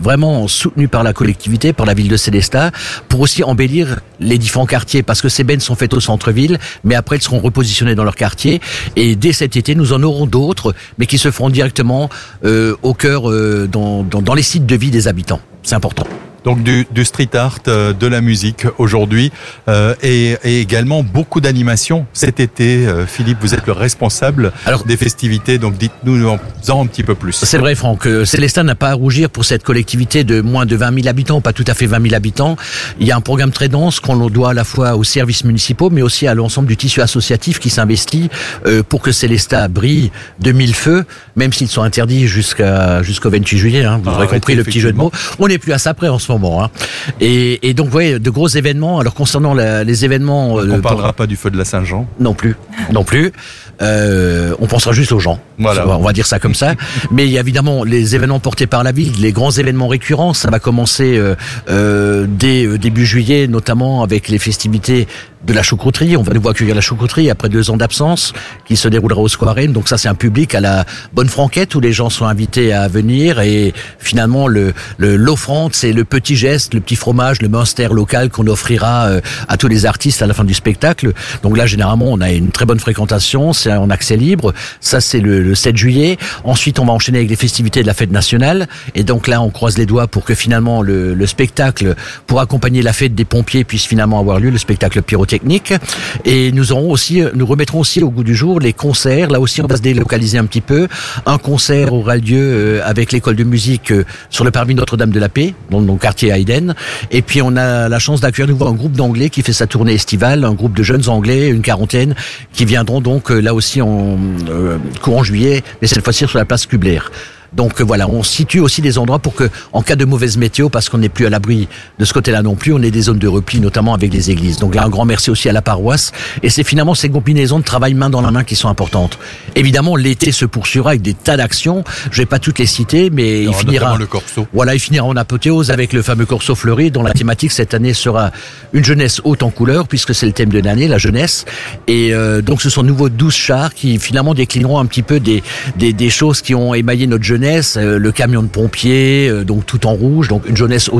vraiment soutenu par la collectivité, par la ville de Célestat, pour aussi embellir les différents quartiers parce que ces bennes sont faites au centre-ville, mais après elles seront repositionnées dans leur quartier. Et dès cet été, nous en aurons d'autres, mais qui se feront directement euh, au cœur, euh, dans, dans, dans les sites de vie des habitants. C'est important donc du, du, street art, euh, de la musique aujourd'hui euh, et, et, également beaucoup d'animation cet été. Euh, Philippe, vous êtes le responsable Alors, des festivités, donc dites-nous en, un petit peu plus. C'est vrai, Franck. Célestin n'a pas à rougir pour cette collectivité de moins de 20 000 habitants, pas tout à fait 20 000 habitants. Il y a un programme très dense qu'on doit à la fois aux services municipaux, mais aussi à l'ensemble du tissu associatif qui s'investit pour que Célestat brille de mille feux, même s'ils sont interdits jusqu'à jusqu'au 28 juillet. Hein, vous ah, aurez compris le petit jeu de mots. On n'est plus à ça près en ce moment. Hein. Et, et, donc, ouais, de gros événements. Alors concernant la, les événements, on ne euh, parlera pas du feu de la Saint-Jean. Non plus, non plus. Euh, on pensera juste aux gens. Voilà. On va dire ça comme ça. Mais il y a évidemment les événements portés par la ville, les grands événements récurrents. Ça va commencer euh, euh, dès euh, début juillet, notamment avec les festivités de la choucrouterie. On va nous accueillir la choucrouterie après deux ans d'absence, qui se déroulera au Square. Donc ça, c'est un public à la bonne franquette où les gens sont invités à venir. Et finalement, le l'offrande, c'est le petit geste, le petit fromage, le munster local qu'on offrira euh, à tous les artistes à la fin du spectacle. Donc là, généralement, on a une très bonne fréquentation. C'est en accès libre. Ça, c'est le, le 7 juillet. Ensuite, on va enchaîner avec les festivités de la fête nationale. Et donc là, on croise les doigts pour que finalement le, le spectacle pour accompagner la fête des pompiers puisse finalement avoir lieu, le spectacle pyrotechnique. Et nous aurons aussi, nous remettrons aussi au goût du jour les concerts. Là aussi, on va se délocaliser un petit peu. Un concert aura lieu euh, avec l'école de musique euh, sur le parvis Notre-Dame de la Paix, dans le quartier Hayden. Et puis, on a la chance d'accueillir nouveau un groupe d'anglais qui fait sa tournée estivale, un groupe de jeunes anglais, une quarantaine, qui viendront donc euh, aussi en euh, courant juillet, mais cette fois-ci sur la place Kubler. Donc euh, voilà, on situe aussi des endroits pour que, en cas de mauvaise météo, parce qu'on n'est plus à l'abri de ce côté-là non plus, on ait des zones de repli, notamment avec les églises. Donc là, un grand merci aussi à la paroisse. Et c'est finalement ces combinaisons de travail main dans la main qui sont importantes. Évidemment, l'été se poursuivra avec des tas d'actions. Je vais pas toutes les citer, mais Il finira. notamment le Corso. Voilà, il finira en apothéose avec le fameux Corso Fleuri, dont la thématique cette année sera une jeunesse haute en couleur, puisque c'est le thème de l'année, la jeunesse. Et euh, donc, ce sont de nouveau 12 chars qui finalement déclineront un petit peu des, des, des choses qui ont émaillé notre jeunesse. Euh, le camion de pompiers, euh, donc tout en rouge, donc une jeunesse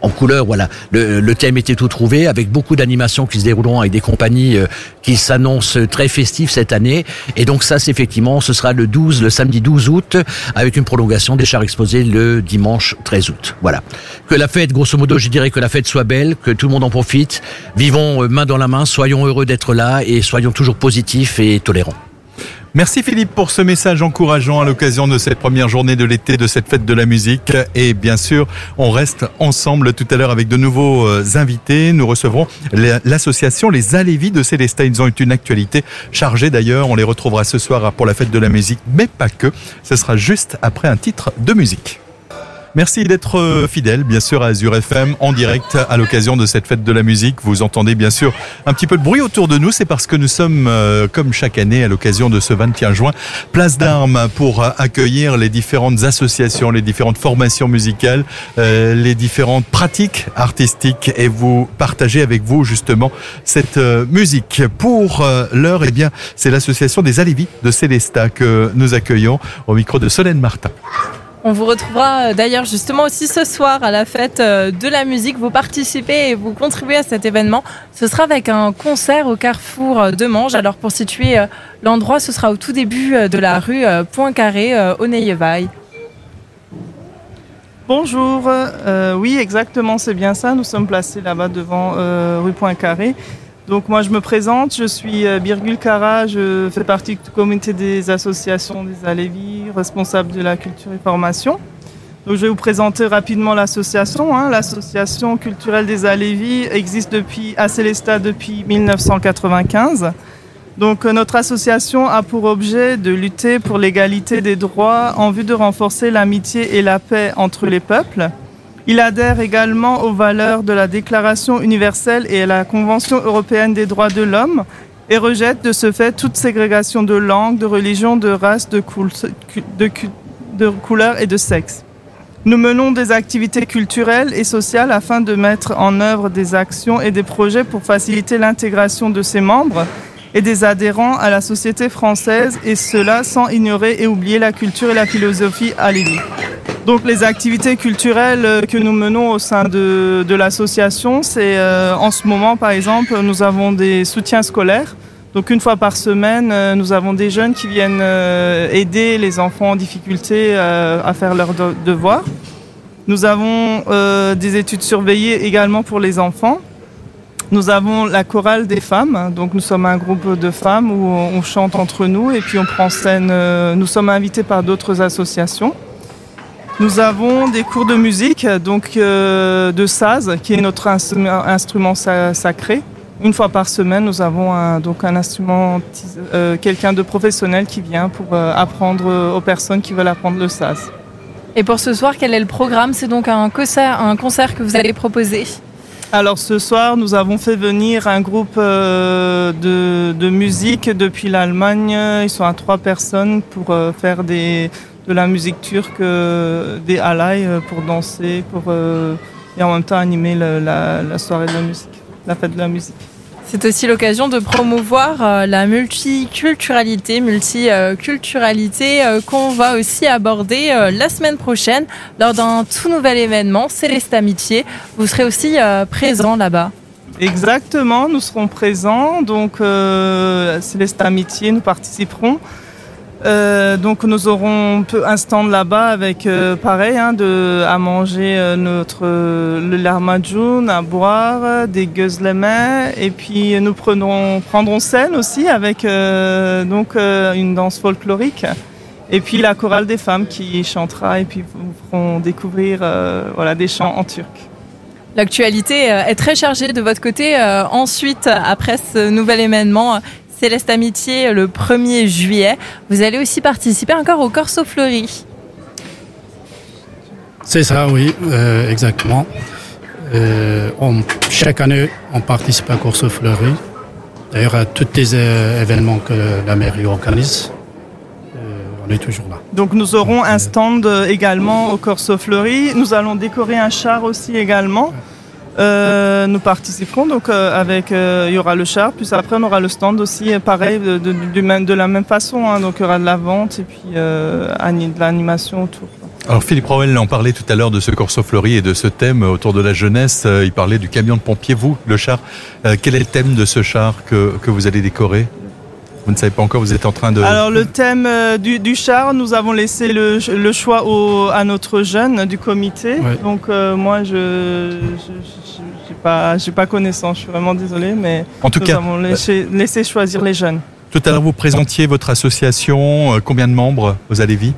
en, couleur. Voilà, le, le thème était tout trouvé, avec beaucoup d'animations qui se dérouleront avec des compagnies euh, qui s'annoncent très festives cette année. Et donc ça, c'est effectivement, ce sera le 12, le samedi 12 août, avec une prolongation des chars exposés le dimanche 13 août. Voilà. Que la fête, grosso modo, je dirais que la fête soit belle, que tout le monde en profite. Vivons main dans la main, soyons heureux d'être là et soyons toujours positifs et tolérants. Merci Philippe pour ce message encourageant à l'occasion de cette première journée de l'été de cette fête de la musique. Et bien sûr, on reste ensemble tout à l'heure avec de nouveaux euh, invités. Nous recevrons la- l'association Les Alévis de Célestat. Ils ont eu une actualité chargée d'ailleurs. On les retrouvera ce soir pour la fête de la musique, mais pas que. Ce sera juste après un titre de musique. Merci d'être euh, fidèle, bien sûr, à Azure FM en direct à l'occasion de cette fête de la musique. Vous entendez bien sûr un petit peu de bruit autour de nous. C'est parce que nous sommes, euh, comme chaque année, à l'occasion de ce 21 juin, place d'armes pour euh, accueillir les différentes associations, les différentes formations musicales, euh, les différentes pratiques artistiques et vous partager avec vous justement cette musique. Pour l'heure, eh bien, c'est l'association des Alévis de Célestat que nous accueillons au micro de Solène Martin. On vous retrouvera euh, d'ailleurs justement aussi ce soir à la fête euh, de la musique. Vous participez et vous contribuez à cet événement. Ce sera avec un concert au carrefour euh, de Manges. Alors pour situer l'endroit, ce sera au tout début de la rue Poincaré au Neyevaille. Bonjour, oui exactement c'est bien ça, nous sommes placés là-bas devant rue Poincaré. Donc moi je me présente, je suis euh, Birgul Kara, je fais partie du comité des associations des Alévis, responsable de la culture et formation. Donc je vais vous présenter rapidement l'association. hein. L'association culturelle des Alévis existe depuis, à Célestat depuis 1995. Donc euh, notre association a pour objet de lutter pour l'égalité des droits en vue de renforcer l'amitié et la paix entre les peuples. Il adhère également aux valeurs de la Déclaration universelle et à la Convention européenne des droits de l'homme et rejette de ce fait toute ségrégation de langue, de religion, de race, de, couleur et de sexe. Nous menons des activités culturelles et sociales afin de mettre en œuvre des actions et des projets pour faciliter l'intégration de ses membres et des adhérents à la société française, et cela sans ignorer et oublier la culture et la philosophie alévi. Donc les activités culturelles euh, que nous menons au sein de, l'association, c'est euh, en ce moment par exemple, nous avons des soutiens scolaires. Donc une fois par semaine, euh, nous avons des jeunes qui viennent aider les enfants en difficulté à faire leurs de- devoirs. Nous avons des études surveillées également pour les enfants. Nous avons la chorale des femmes, donc nous sommes un groupe de femmes où on chante entre nous et puis on prend scène. Nous sommes invités par d'autres associations. Nous avons des cours de musique, donc euh, de saz, qui est notre instrument, instrument sa- sacré. Une fois par semaine, nous avons un, donc un instrument, euh, quelqu'un de professionnel qui vient pour euh, apprendre aux personnes qui veulent apprendre le saz. Et pour ce soir, quel est le programme? C'est donc un concert, un concert que vous allez proposer Alors ce soir, nous avons fait venir un groupe de, de musique depuis l'Allemagne. Ils sont à trois personnes pour faire des, de la musique turque, euh, des halaïs euh, pour danser, pour euh, et en même temps animer la, la soirée de la musique, la fête de la musique. C'est aussi l'occasion de promouvoir la multiculturalité, multiculturalité qu'on va aussi aborder la semaine prochaine lors d'un tout nouvel événement, Céleste Amitié. Vous serez aussi présent là-bas. Exactement, nous serons présents. Donc, euh, Céleste Amitié, nous participerons. Euh, donc, nous aurons un stand là-bas avec, euh, pareil, hein, à manger euh, notre le lahmacun, à boire, des gözleme, et puis nous prendrons scène aussi avec donc une danse folklorique. Et puis la chorale des femmes qui chantera et puis vous feront découvrir voilà, des chants en turc. L'actualité est très chargée de votre côté. Ensuite, après ce nouvel événement, Céleste Amitié euh, le 1er juillet, vous allez aussi participer encore au Corso Fleuri. C'est ça, oui, euh, exactement. Euh, on- chaque année, on participe à Course Fleury. D'ailleurs, à tous les euh, événements que la mairie organise, euh, on est toujours là. Donc nous aurons un stand euh, également au Corso Fleury. Nous allons décorer un char aussi également. Euh, nous participerons donc euh, avec euh, il y aura le char puis après on aura le stand aussi pareil de, la même façon hein. donc il y aura de la vente et puis de l'animation autour. Alors Philippe Rowell en parlait tout à l'heure de ce Corso Fleury et de ce thème autour de la jeunesse. Il parlait du camion de pompier. Vous, le char, quel est le thème de ce char que, que vous allez décorer? Vous ne savez pas encore, vous êtes en train de... Alors le thème euh, du, du char, nous avons laissé le, le choix au, à notre jeune du comité. Ouais. Donc euh, moi je n'ai pas, pas connaissance, je suis vraiment désolée, mais En tout nous cas, avons laissé, laissé choisir les jeunes. Tout à l'heure, vous présentiez votre association. Euh, Combien de membres vous avez vu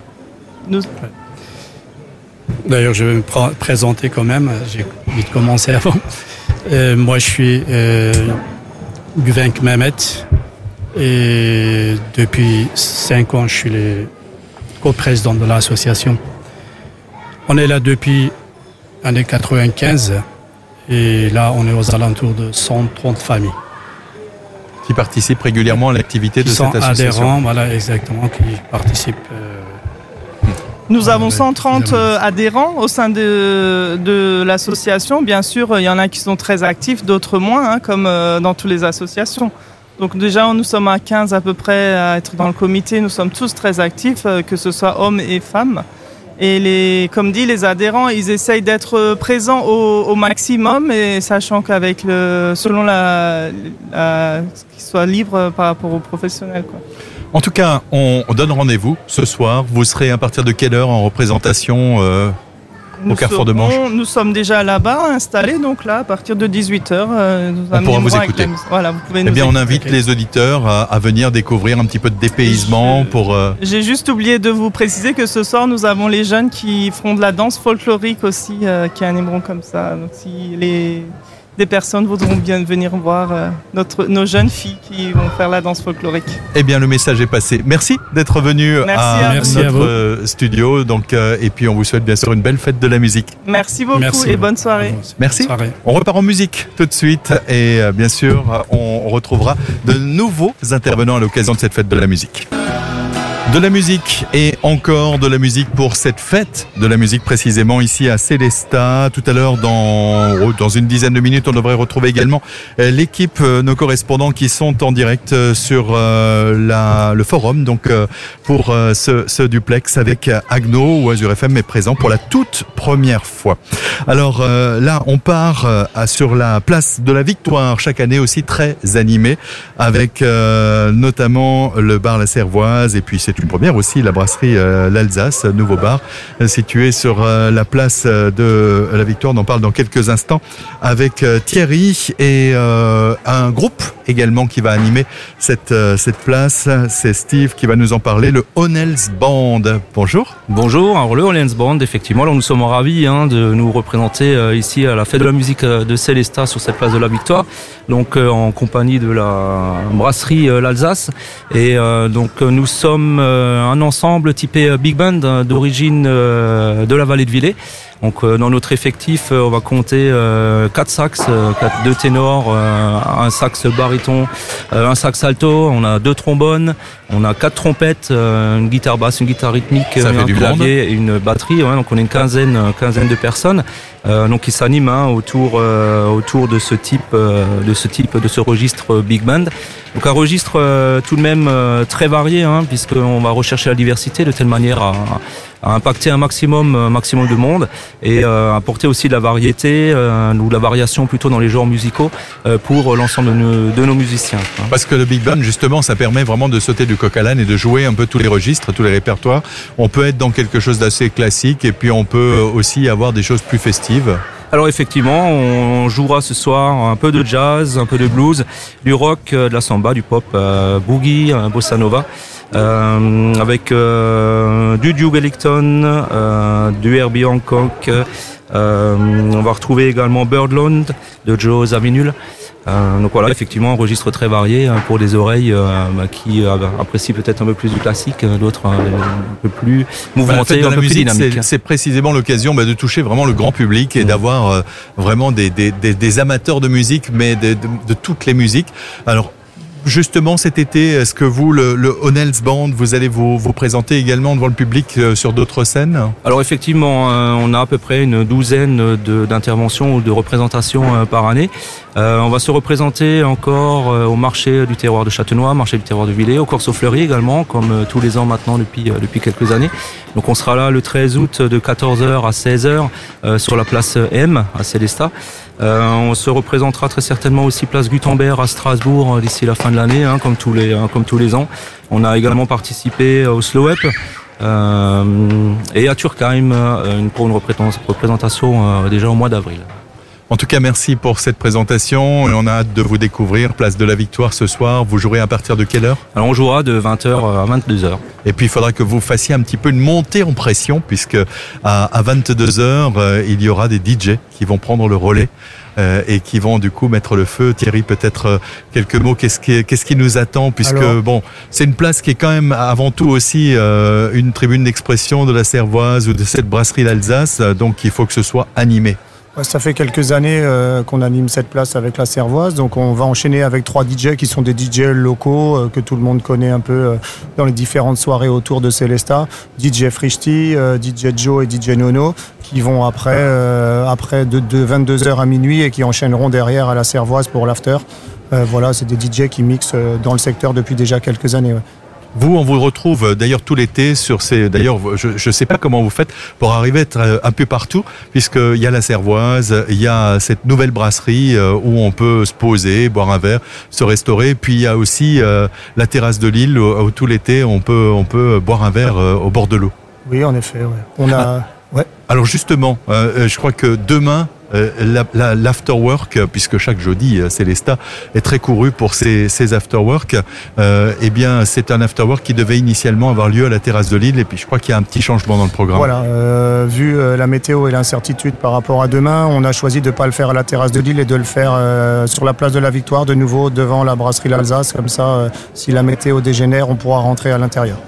Nous, D'ailleurs, je vais me pr- présenter quand même. J'ai vite commencé avant. Euh, moi, je suis euh, Guvenk Mehmet. Et depuis cinq ans, je suis le co-président de l'association. On est là depuis l'année 95. Et là, on est aux alentours de 130 familles. qui participent régulièrement à l'activité de sont cette association adhérents, voilà, exactement, qui participent. euh, Nous avons ouais, 130 évidemment. euh, adhérents au sein de, de l'association. Bien sûr, il y en a qui sont très actifs, d'autres moins, hein, comme euh, dans toutes les associations. Donc déjà, nous sommes à 15 à peu près à être dans le comité. Nous sommes tous très actifs, euh, que ce soit hommes et femmes. Et les, comme dit, les adhérents, ils essayent d'être présents au, maximum, et sachant qu'avec le, selon la, qu'ils soient libres par rapport aux professionnels. En tout cas, on, on donne rendez-vous ce soir. Vous serez à partir de quelle heure en représentation euh, au Nous Carrefour de Manche Nous sommes déjà là-bas installés, donc là, à partir de 18h, nous On pourra vous écouter. la. Voilà, vous pouvez Eh nous bien, on écouter. invite les auditeurs à, à venir découvrir un petit peu de dépaysement pour. euh, J'ai juste oublié de vous préciser que ce soir, nous avons les jeunes qui feront de la danse folklorique aussi, euh, qui animeront comme ça. Donc, si les, des personnes voudront bien venir voir euh, notre, nos jeunes filles qui vont faire la danse folklorique. Eh bien, le message est passé. Merci d'être venu Merci à. Merci à notre vous. euh, studio. Donc, euh, et puis, on vous souhaite bien sûr une belle fête de la musique. Merci beaucoup Merci. et bonne soirée. Merci. Bonne soirée. On repart en musique tout de suite et euh, bien sûr, on retrouvera de nouveaux intervenants à l'occasion de cette fête de la musique. De la musique et encore de la musique pour cette fête de la musique précisément ici à Célesta. Tout à l'heure, dans, dans une dizaine de minutes, on devrait retrouver également euh, l'équipe, euh, nos correspondants qui sont en direct euh, sur la, le forum. Donc pour ce, ce duplex avec Agno où Azure FM est présent pour la toute première fois. Alors là, on part sur la place de la Victoire, chaque année aussi très animée, avec notamment le bar La Cervoise, et puis c'est une première aussi, la brasserie euh, L'Alsace, nouveau bar, euh, situé sur euh, la place de la Victoire. On en parle dans quelques instants avec Thierry et un groupe également qui va animer cette, cette place. C'est Steve qui va nous en parler, le Honels Band. Bonjour. Bonjour, alors le Orleans Band, effectivement, nous sommes ravis hein, de nous représenter ici à la fête de la musique de Célestat sur cette place de la Victoire, donc en compagnie de la brasserie l'Alsace. Et donc nous sommes un ensemble typé euh, big band euh, d'origine euh, de la vallée de Villers. Donc euh, dans notre effectif, euh, on va compter euh, quatre sax, euh, quatre, deux ténors, euh, un sax baryton, euh, un sax alto, on a deux trombones, on a quatre trompettes, euh, une guitare basse, une guitare rythmique, un du clavier et une batterie. ouais, donc on est une quinzaine, quinzaine de personnes. Euh, donc qui s'animent hein, autour euh, autour de ce type euh, de ce type de ce registre big band. Donc un registre euh, tout de même euh, très varié hein, puisqu'on va rechercher la diversité de telle manière à, à impacter un maximum un maximum de monde et euh, apporter aussi de la variété euh, ou de la variation plutôt dans les genres musicaux euh, pour l'ensemble de nos, de nos musiciens. hein. Parce que le big band, justement, ça permet vraiment de sauter du coq à l'âne et de jouer un peu tous les registres, tous les répertoires. On peut être dans quelque chose d'assez classique et puis on peut aussi avoir des choses plus festives. Alors effectivement, on jouera ce soir un peu de jazz, un peu de blues, du rock, de la samba, du pop, euh, boogie, bossa nova, avec euh, du Duke Ellington, euh, du Herbie Hancock. euh, on va retrouver également Birdland de Joe Zawinul. Euh, donc voilà, effectivement, un registre très varié hein, pour des oreilles euh, bah, qui euh, apprécient peut-être un peu plus du classique, euh, d'autres euh, un peu plus Bah, la fête mouvementé, de un la peu plus musique, dynamique. c'est- précisément l'occasion bah, de toucher vraiment le grand public et d'avoir euh, vraiment des, des, des, des amateurs de musique, mais de, de, de toutes les musiques. Alors, justement, cet été, est-ce que vous, le, le Honels Band, vous allez vous, présenter également devant le public euh, sur d'autres scènes? Alors effectivement, euh, on a à peu près une douzaine d'interventions ou de représentations euh, par année. On va se représenter encore au marché du terroir de Châtenois, marché du terroir de Villers, au Corso Fleury également, comme tous les ans maintenant depuis, quelques années. Donc on sera là le 13 août de 14h à 16h euh, sur la place M à Célestat. On se représentera très certainement aussi place Gutenberg à Strasbourg d'ici la fin l'année, hein, comme, tous les, hein, comme tous les ans. On a également participé au Slow Up. Euh, et à Turkheim euh, une- pour une représent- représentation euh, déjà au mois d'avril. En tout cas, merci pour cette présentation et on a hâte de vous découvrir. Place de la Victoire ce soir. Vous jouerez à partir de quelle heure? Alors on jouera de 20h à 22h. Et puis il faudra que vous fassiez un petit peu une montée en pression puisque à, à 22 heures euh, il y aura des DJ qui vont prendre le relais. euh, et qui vont du coup mettre le feu. Thierry, peut-être euh, quelques mots. Qu'est-ce qui, qu'est-ce qui nous attend? Puisque Alors- bon, c'est une place qui est quand même avant tout aussi euh, une tribune d'expression de la Cervoise ou de cette brasserie d'Alsace. Donc il faut que ce soit animé. Ouais, Ça fait quelques années euh, qu'on anime cette place avec la Cervoise, donc on va enchaîner avec trois DJ qui sont des DJ locaux euh, que tout le monde connaît un peu euh, dans les différentes soirées autour de Célesta. DJ Frishti, DJ Joe et DJ Nono qui vont après, après de, de 22h à minuit et qui enchaîneront derrière à la Cervoise pour l'after. Voilà, c'est des DJ qui mixent dans le secteur depuis déjà quelques années. Vous, on vous retrouve euh, d'ailleurs tout l'été sur ces. D'ailleurs, je ne sais pas comment vous faites pour arriver à être euh, un peu partout, puisqu'il y a la Cervoise, il y a cette nouvelle brasserie euh, où on peut se poser, boire un verre, se restaurer. Puis il y a aussi la terrasse de l'île où, tout l'été on peut, on peut boire un verre au bord de l'eau. Oui, en effet. ouais. On a. Ouais. Alors justement, je crois que demain, l'afterwork, euh, puisque chaque jeudi, euh, Célesta est très couru pour ses, ses afterwork, euh, eh bien c'est un afterwork qui devait initialement avoir lieu à la terrasse de l'île, et puis je crois qu'il y a un petit changement dans le programme. Voilà, vu la météo et l'incertitude par rapport à demain, on a choisi de ne pas le faire à la terrasse de Lille et de le faire sur la place de la Victoire, de nouveau devant la brasserie L'Alsace. Comme ça, si la météo dégénère, on pourra rentrer à l'intérieur.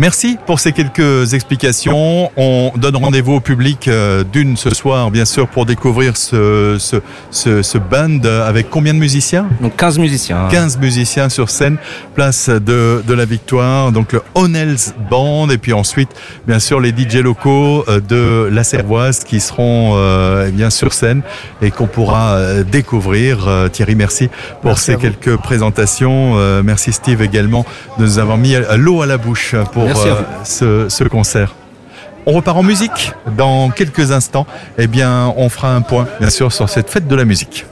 Merci pour ces quelques explications. On donne rendez-vous au public euh, d'une ce soir, bien sûr, pour découvrir ce, ce, ce, ce band avec combien de musiciens? Donc 15 musiciens. 15 musiciens sur scène, place de, de la Victoire, donc le Honels Band, et puis ensuite, bien sûr, les DJ locaux euh, de la Cervoise qui seront euh, eh bien sur scène et qu'on pourra euh, découvrir. Euh, Thierry, merci pour Merci ces quelques présentations. Euh, Merci Steve également de nous avoir mis l'eau à la bouche pour Merci à euh, vous. ce, ce concert. On repart en musique dans quelques instants. Eh bien, on fera un point, bien sûr, sur cette fête de la musique.